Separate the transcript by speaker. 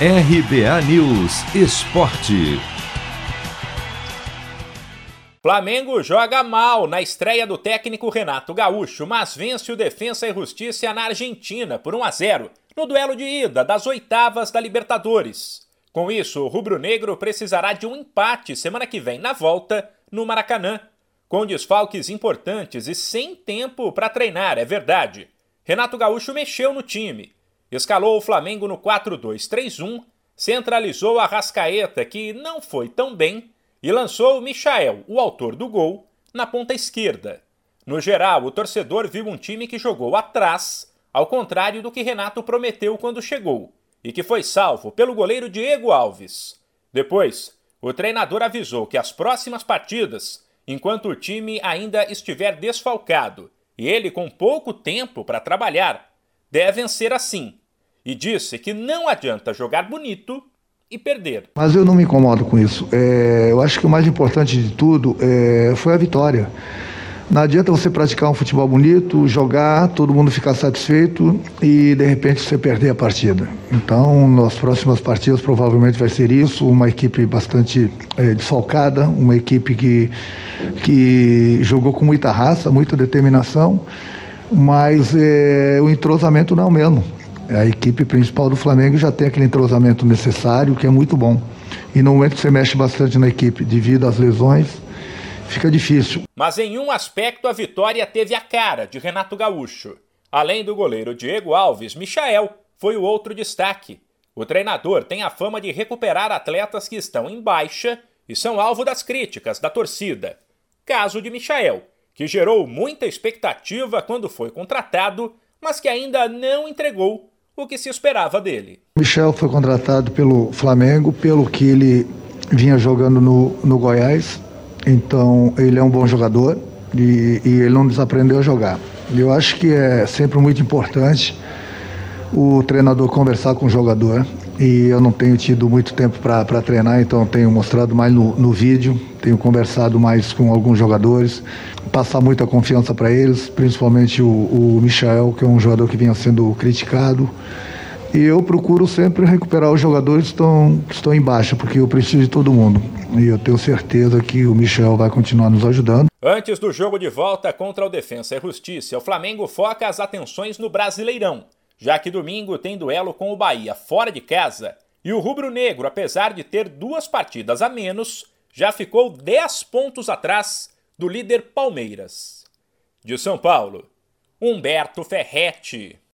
Speaker 1: RBA News Esporte.
Speaker 2: Flamengo joga mal na estreia do técnico Renato Gaúcho, mas vence o Defensa e Justiça na Argentina por 1 a 0 no duelo de ida das oitavas da Libertadores. Com isso, o rubro-negro precisará de um empate semana que vem na volta no Maracanã, com desfalques importantes e sem tempo para treinar, é verdade. Renato Gaúcho mexeu no time escalou o Flamengo no 4-2-3-1, centralizou a Rascaeta, que não foi tão bem, e lançou o Michael, o autor do gol, na ponta esquerda. No geral, o torcedor viu um time que jogou atrás, ao contrário do que Renato prometeu quando chegou, e que foi salvo pelo goleiro Diego Alves. Depois, o treinador avisou que as próximas partidas, enquanto o time ainda estiver desfalcado e ele com pouco tempo para trabalhar, devem ser assim, e disse que não adianta jogar bonito e perder.
Speaker 3: Mas eu não me incomodo com isso. É, eu acho que o mais importante de tudo é, foi a vitória. Não adianta você praticar um futebol bonito, jogar, todo mundo ficar satisfeito e de repente você perder a partida. Então, nas próximas partidas provavelmente vai ser isso, uma equipe bastante é, desfalcada, uma equipe que, que jogou com muita raça, muita determinação, mas é, o entrosamento não é o mesmo a equipe principal do Flamengo já tem aquele entrosamento necessário, que é muito bom. E no momento que você mexe bastante na equipe devido às lesões, fica difícil.
Speaker 2: Mas em um aspecto a vitória teve a cara de Renato Gaúcho. Além do goleiro Diego Alves, Michael foi o outro destaque. O treinador tem a fama de recuperar atletas que estão em baixa e são alvo das críticas da torcida. Caso de Michael, que gerou muita expectativa quando foi contratado, mas que ainda não entregou o que se esperava dele.
Speaker 3: Michel foi contratado pelo Flamengo, pelo que ele vinha jogando no, no Goiás. Então, ele é um bom jogador e, e ele não desaprendeu a jogar. Eu acho que é sempre muito importante o treinador conversar com o jogador. E eu não tenho tido muito tempo para treinar, então tenho mostrado mais no, no vídeo, tenho conversado mais com alguns jogadores, passar muita confiança para eles, principalmente o, o Michael, que é um jogador que vinha sendo criticado. E eu procuro sempre recuperar os jogadores que estão, que estão em baixa, porque eu preciso de todo mundo. E eu tenho certeza que o Michel vai continuar nos ajudando.
Speaker 2: Antes do jogo de volta contra o Defensa e Justiça, o Flamengo foca as atenções no Brasileirão já que domingo tem duelo com o Bahia fora de casa e o rubro-negro, apesar de ter duas partidas a menos, já ficou 10 pontos atrás do líder Palmeiras. De São Paulo, Humberto Ferretti.